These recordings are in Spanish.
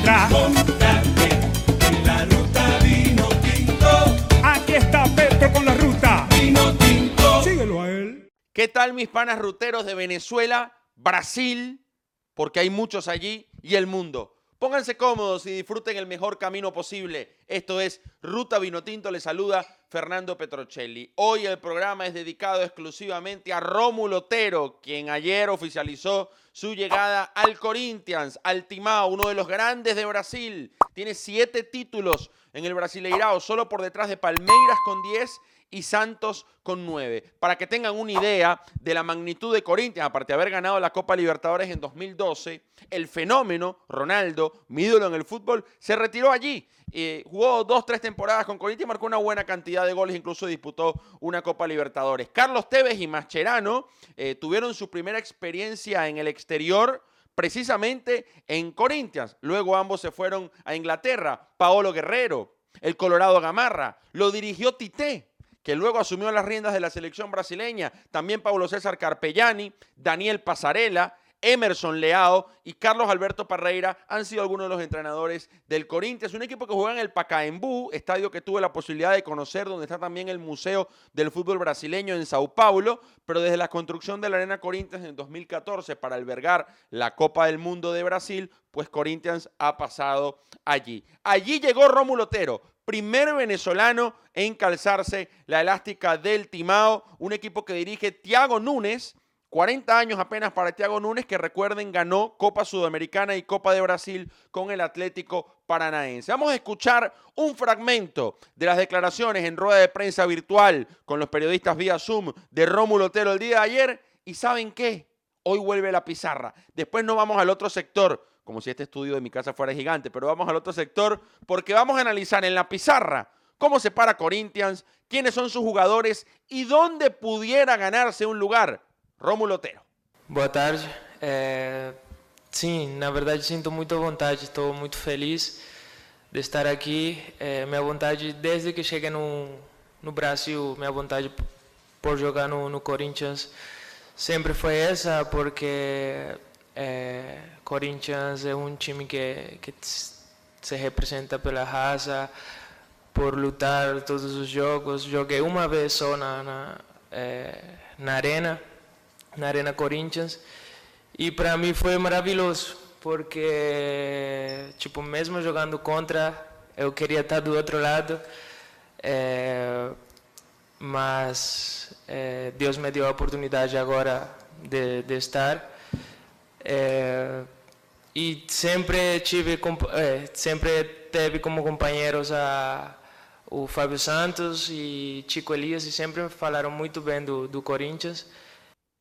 atrás. Montate en la ruta vino tinto, Aquí está Petro con la ruta. vino tinto. Síguelo a él. ¿Qué tal mis panas ruteros de Venezuela, Brasil, porque hay muchos allí, y el mundo? Pónganse cómodos y disfruten el mejor camino posible. Esto es Ruta Vinotinto, les saluda Fernando Petrocelli. Hoy el programa es dedicado exclusivamente a Rómulo Otero, quien ayer oficializó su llegada al Corinthians, al Timao, uno de los grandes de Brasil. Tiene siete títulos en el Brasileirao, solo por detrás de Palmeiras con 10 y Santos con 9. Para que tengan una idea de la magnitud de Corinthians, aparte de haber ganado la Copa Libertadores en 2012, el fenómeno, Ronaldo, mi ídolo en el fútbol, se retiró allí. Eh, jugó dos, tres temporadas con Corinthians, marcó una buena cantidad de goles, incluso disputó una Copa Libertadores. Carlos Tevez y Mascherano eh, tuvieron su primera experiencia en el exterior precisamente en Corinthians. Luego ambos se fueron a Inglaterra. Paolo Guerrero, el Colorado Gamarra, lo dirigió Tite, que luego asumió las riendas de la selección brasileña. También Paulo César Carpellani, Daniel Pasarela, Emerson Leao y Carlos Alberto Parreira han sido algunos de los entrenadores del Corinthians, un equipo que juega en el Pacaembu, estadio que tuve la posibilidad de conocer, donde está también el Museo del Fútbol Brasileño en Sao Paulo, pero desde la construcción de la Arena Corinthians en 2014 para albergar la Copa del Mundo de Brasil, pues Corinthians ha pasado allí. Allí llegó Rómulo Otero, primer venezolano en calzarse la elástica del Timao, un equipo que dirige Tiago Núñez, 40 años apenas para Thiago Núñez, que recuerden ganó Copa Sudamericana y Copa de Brasil con el Atlético Paranaense. Vamos a escuchar un fragmento de las declaraciones en rueda de prensa virtual con los periodistas vía Zoom de Rómulo Otero el día de ayer. ¿Y saben qué? Hoy vuelve la pizarra. Después nos vamos al otro sector, como si este estudio de mi casa fuera gigante, pero vamos al otro sector porque vamos a analizar en la pizarra cómo se para Corinthians, quiénes son sus jugadores y dónde pudiera ganarse un lugar Rómulo Otero. Boa tarde. É, sim, na verdade sinto muita vontade, estou muito feliz de estar aqui. É, minha vontade, desde que cheguei no, no Brasil, minha vontade por jogar no, no Corinthians sempre foi essa, porque é, Corinthians é um time que, que se representa pela raça, por lutar todos os jogos. Joguei uma vez só na, na, é, na arena na Arena Corinthians. E para mim foi maravilhoso, porque, tipo, mesmo jogando contra, eu queria estar do outro lado, é, mas é, Deus me deu a oportunidade agora de, de estar. É, e sempre tive, sempre teve como companheiros a o Fábio Santos e Chico Elias e sempre falaram muito bem do, do Corinthians.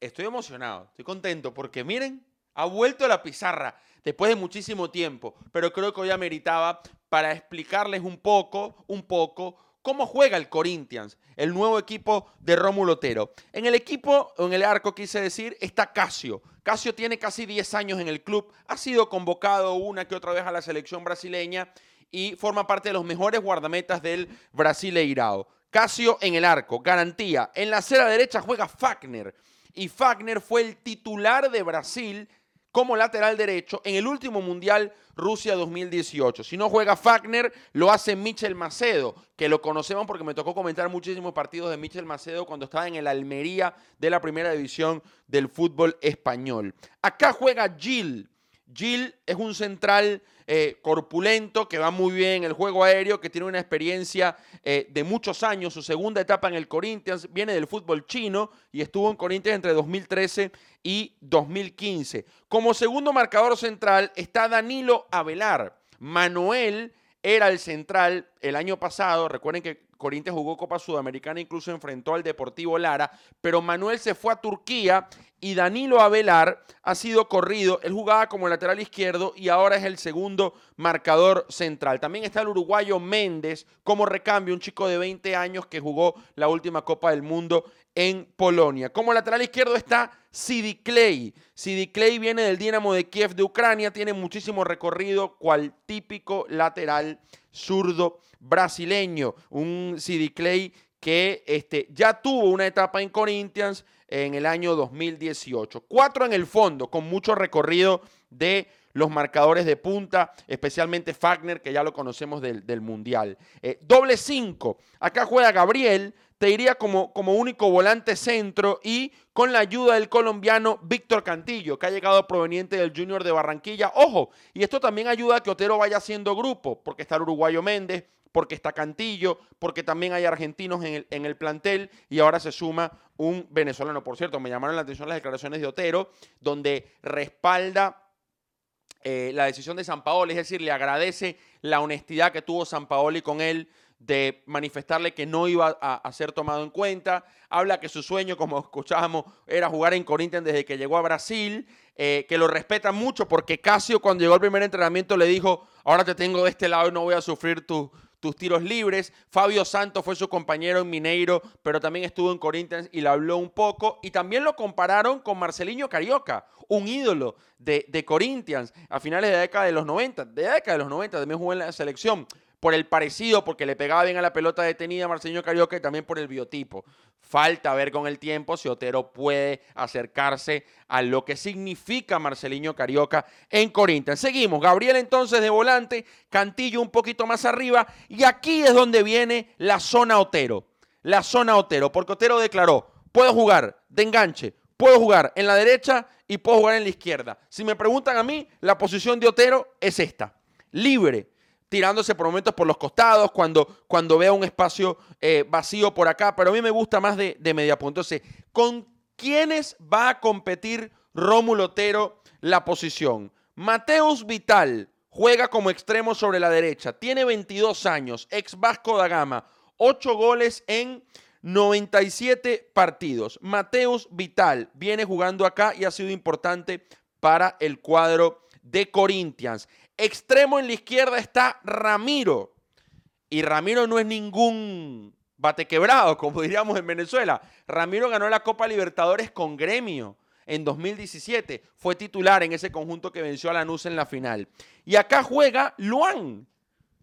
Estoy emocionado, estoy contento porque miren, ha vuelto a la pizarra después de muchísimo tiempo, pero creo que hoy ameritaba para explicarles un poco, un poco cómo juega el Corinthians, el nuevo equipo de Rómulo Otero. En el equipo, en el arco quise decir, está Casio. Casio tiene casi 10 años en el club, ha sido convocado una que otra vez a la selección brasileña y forma parte de los mejores guardametas del Brasileirao. Casio en el arco, garantía. En la acera derecha juega Fagner y Fagner fue el titular de Brasil como lateral derecho en el último Mundial Rusia 2018. Si no juega Fagner, lo hace Michel Macedo, que lo conocemos porque me tocó comentar muchísimos partidos de Michel Macedo cuando estaba en el Almería de la primera división del fútbol español. Acá juega Gil. Gil es un central eh, corpulento, que va muy bien en el juego aéreo, que tiene una experiencia eh, de muchos años, su segunda etapa en el Corinthians, viene del fútbol chino y estuvo en Corinthians entre 2013 y 2015. Como segundo marcador central está Danilo Avelar. Manuel era el central el año pasado, recuerden que Corinthians jugó Copa Sudamericana, incluso enfrentó al Deportivo Lara, pero Manuel se fue a Turquía y Danilo Avelar ha sido corrido. Él jugaba como lateral izquierdo y ahora es el segundo marcador central. También está el uruguayo Méndez como recambio, un chico de 20 años que jugó la última Copa del Mundo en Polonia. Como lateral izquierdo está Sidi Clay. Sidi Clay viene del Dinamo de Kiev de Ucrania, tiene muchísimo recorrido, cual típico lateral zurdo brasileño. Un Sidi Clay que este, ya tuvo una etapa en Corinthians, en el año 2018. Cuatro en el fondo, con mucho recorrido de los marcadores de punta, especialmente Fagner, que ya lo conocemos del, del Mundial. Eh, doble cinco. Acá juega Gabriel, te diría como, como único volante centro y con la ayuda del colombiano Víctor Cantillo, que ha llegado proveniente del Junior de Barranquilla. Ojo, y esto también ayuda a que Otero vaya haciendo grupo, porque está el uruguayo Méndez, porque está Cantillo, porque también hay argentinos en el, en el, plantel y ahora se suma un venezolano. Por cierto, me llamaron la atención las declaraciones de Otero, donde respalda eh, la decisión de San Paolo, es decir, le agradece la honestidad que tuvo San Paoli con él de manifestarle que no iba a, a, ser tomado en cuenta. Habla que su sueño, como escuchábamos, era jugar en Corinthians desde que llegó a Brasil, eh, que lo respeta mucho porque Casio cuando llegó al primer entrenamiento le dijo, ahora te tengo de este lado y no voy a sufrir tu, tus tiros libres. Fabio Santos fue su compañero en Mineiro, pero también estuvo en Corinthians y le habló un poco. Y también lo compararon con Marcelinho Carioca, un ídolo de, de Corinthians a finales de la década de los 90. De la década de los 90 también jugó en la selección por el parecido, porque le pegaba bien a la pelota detenida a Carioca y también por el biotipo. Falta ver con el tiempo si Otero puede acercarse a lo que significa Marcelinho Carioca en Corinthians. Seguimos, Gabriel entonces de volante, Cantillo un poquito más arriba y aquí es donde viene la zona Otero. La zona Otero, porque Otero declaró, puedo jugar de enganche, puedo jugar en la derecha y puedo jugar en la izquierda. Si me preguntan a mí, la posición de Otero es esta, libre tirándose por momentos por los costados, cuando, cuando vea un espacio eh, vacío por acá, pero a mí me gusta más de, de media punta. Entonces, ¿con quiénes va a competir Rómulo Otero la posición? Mateus Vital juega como extremo sobre la derecha, tiene 22 años, ex Vasco da Gama, 8 goles en 97 partidos. Mateus Vital viene jugando acá y ha sido importante para el cuadro de Corinthians. Extremo en la izquierda está Ramiro. Y Ramiro no es ningún bate quebrado, como diríamos en Venezuela. Ramiro ganó la Copa Libertadores con Gremio en 2017. Fue titular en ese conjunto que venció a Lanús en la final. Y acá juega Luan.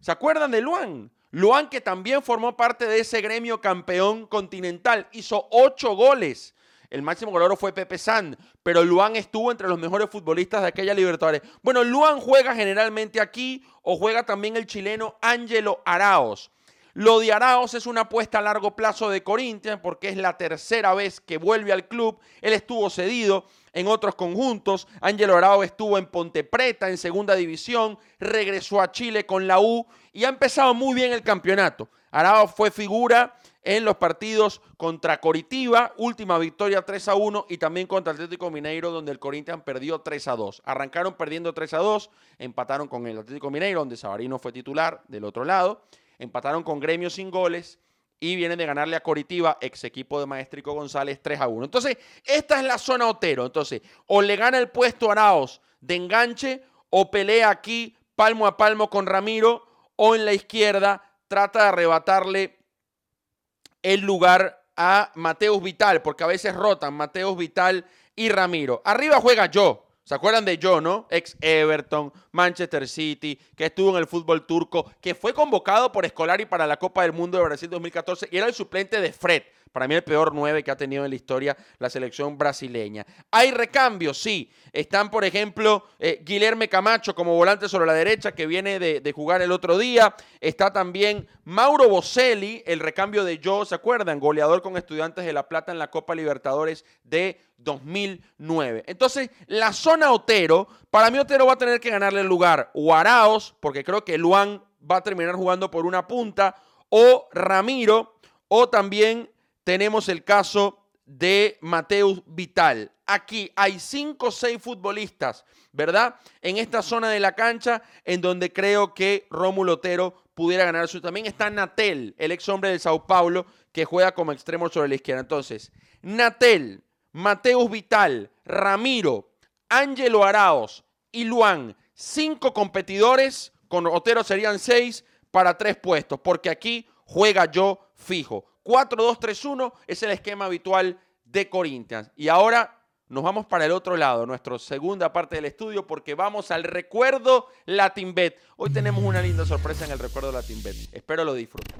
¿Se acuerdan de Luan? Luan que también formó parte de ese gremio campeón continental. Hizo ocho goles el máximo goleador fue Pepe San, pero Luan estuvo entre los mejores futbolistas de aquella Libertadores. Bueno, Luan juega generalmente aquí o juega también el chileno Ángelo Araos. Lo de Araos es una apuesta a largo plazo de Corinthians porque es la tercera vez que vuelve al club. Él estuvo cedido en otros conjuntos. Ángelo Araos estuvo en Ponte Preta en segunda división, regresó a Chile con la U y ha empezado muy bien el campeonato. Araos fue figura en los partidos contra Coritiba, última victoria 3 a 1 y también contra Atlético Mineiro donde el Corinthians perdió 3 a 2. Arrancaron perdiendo 3 a 2, empataron con el Atlético Mineiro donde Sabarino fue titular del otro lado, empataron con Gremio sin goles y vienen de ganarle a Coritiba, ex equipo de Maestrico González 3 a 1. Entonces, esta es la zona Otero. Entonces, o le gana el puesto a Araos de enganche o pelea aquí palmo a palmo con Ramiro o en la izquierda trata de arrebatarle el lugar a Mateus Vital, porque a veces rotan Mateus Vital y Ramiro. Arriba juega yo. ¿Se acuerdan de yo, no? Ex Everton, Manchester City, que estuvo en el fútbol turco, que fue convocado por Escolari para la Copa del Mundo de Brasil 2014 y era el suplente de Fred. Para mí el peor 9 que ha tenido en la historia la selección brasileña. ¿Hay recambios? Sí. Están, por ejemplo, eh, Camacho como volante sobre la derecha que viene de, jugar el otro día. Está también Mauro Boselli, el recambio de Joe, ¿se acuerdan? Goleador con Estudiantes de La Plata en la Copa Libertadores de 2009. Entonces, la zona Otero, para mí Otero va a tener que ganarle el lugar o Araos, porque creo que Luan va a terminar jugando por una punta, o Ramiro, o también tenemos el caso de Mateus Vital. Aquí hay cinco o seis futbolistas, ¿verdad? En esta zona de la cancha en donde creo que Rómulo Otero pudiera ganar su. También está Natel, el ex hombre de Sao Paulo, que juega como extremo sobre la izquierda. Entonces, Natel, Mateus Vital, Ramiro, Ángelo Araos y Luan, cinco competidores, con Otero serían seis para tres puestos, porque aquí juega yo fijo. 4-2-3-1 es el esquema habitual de Corinthians. Y ahora nos vamos para el otro lado, nuestra segunda parte del estudio, porque vamos al recuerdo Latinbet. Hoy tenemos una linda sorpresa en el recuerdo Latinbet. Espero lo disfruten.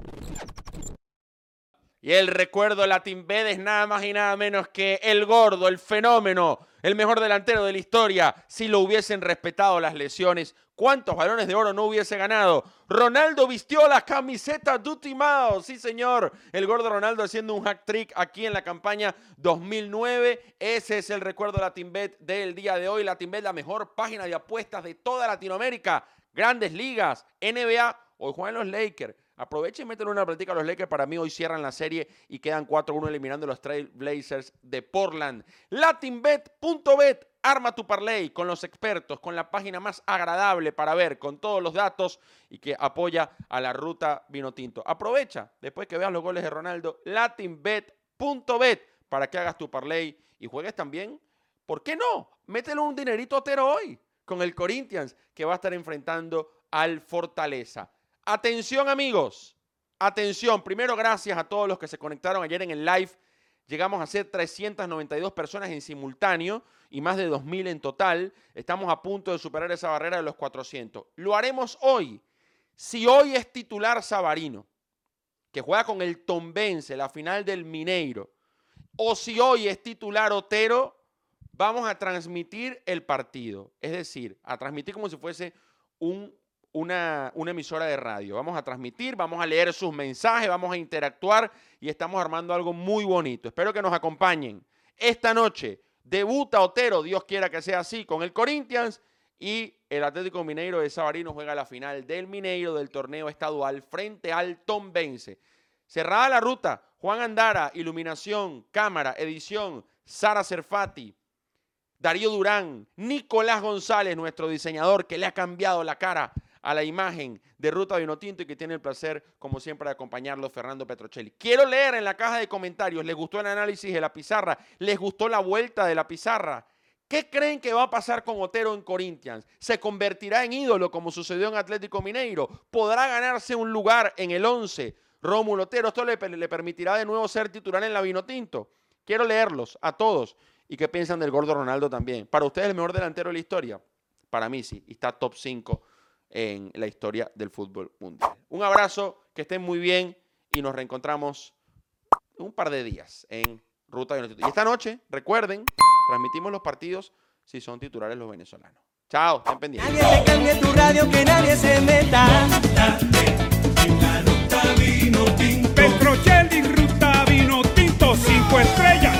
Y el recuerdo Latinbet es nada más y nada menos que el gordo, el fenómeno, el mejor delantero de la historia. Si lo hubiesen respetado las lesiones, ¿cuántos balones de oro no hubiese ganado? Ronaldo vistió la camiseta Dutimao. Sí, señor. El gordo Ronaldo haciendo un hack trick aquí en la campaña 2009. Ese es el recuerdo Latinbet del día de hoy. Latinbet, la mejor página de apuestas de toda Latinoamérica. Grandes ligas, NBA. Hoy juegan los Lakers. Aprovechen y meten una práctica a los Lakers. Para mí hoy cierran la serie y quedan 4-1 eliminando a los Trail Blazers de Portland. Latinbet.bet. Arma tu parlay con los expertos, con la página más agradable para ver, con todos los datos y que apoya a la ruta vino tinto. Aprovecha, después que veas los goles de Ronaldo, latinbet.bet para que hagas tu parlay y juegues también. ¿Por qué no? Métele un dinerito otero hoy con el Corinthians que va a estar enfrentando al Fortaleza. Atención amigos, atención. Primero gracias a todos los que se conectaron ayer en el live. Llegamos a ser 392 personas en simultáneo y más de 2.000 en total. Estamos a punto de superar esa barrera de los 400. Lo haremos hoy. Si hoy es titular Sabarino, que juega con el Tombense, la final del Mineiro, o si hoy es titular Otero, vamos a transmitir el partido. Es decir, a transmitir como si fuese un una, emisora de radio. Vamos a transmitir, vamos a leer sus mensajes, vamos a interactuar y estamos armando algo muy bonito. Espero que nos acompañen. Esta noche debuta Otero, Dios quiera que sea así, con el Corinthians y el Atlético Mineiro de Sabarino juega la final del Mineiro del torneo estadual frente al Tom Vence. Cerrada la ruta, Juan Andara, iluminación, cámara, edición, Sara Cerfati, Darío Durán, Nicolás González, nuestro diseñador que le ha cambiado la cara a la imagen de Ruta Vinotinto y que tiene el placer, como siempre, de acompañarlo, Fernando Petrocelli. Quiero leer en la caja de comentarios, ¿les gustó el análisis de la pizarra? ¿Les gustó la vuelta de la pizarra? ¿Qué creen que va a pasar con Otero en Corinthians? ¿Se convertirá en ídolo como sucedió en Atlético Mineiro? ¿Podrá ganarse un lugar en el 11? Rómulo Otero, ¿esto le, permitirá de nuevo ser titular en la Vinotinto? Quiero leerlos a todos y qué piensan del gordo Ronaldo también. ¿Para ustedes el mejor delantero de la historia? Para mí sí, está top 5 en la historia del fútbol mundial. Un abrazo, que estén muy bien y nos reencontramos un par de días en Ruta de Y esta noche, recuerden, transmitimos los partidos si son titulares los venezolanos. Chao, estén pendientes. Nadie te cambie tu radio, que nadie se meta. En la ruta vino tinto. Petrocelli, ruta vino tinto, cinco estrellas,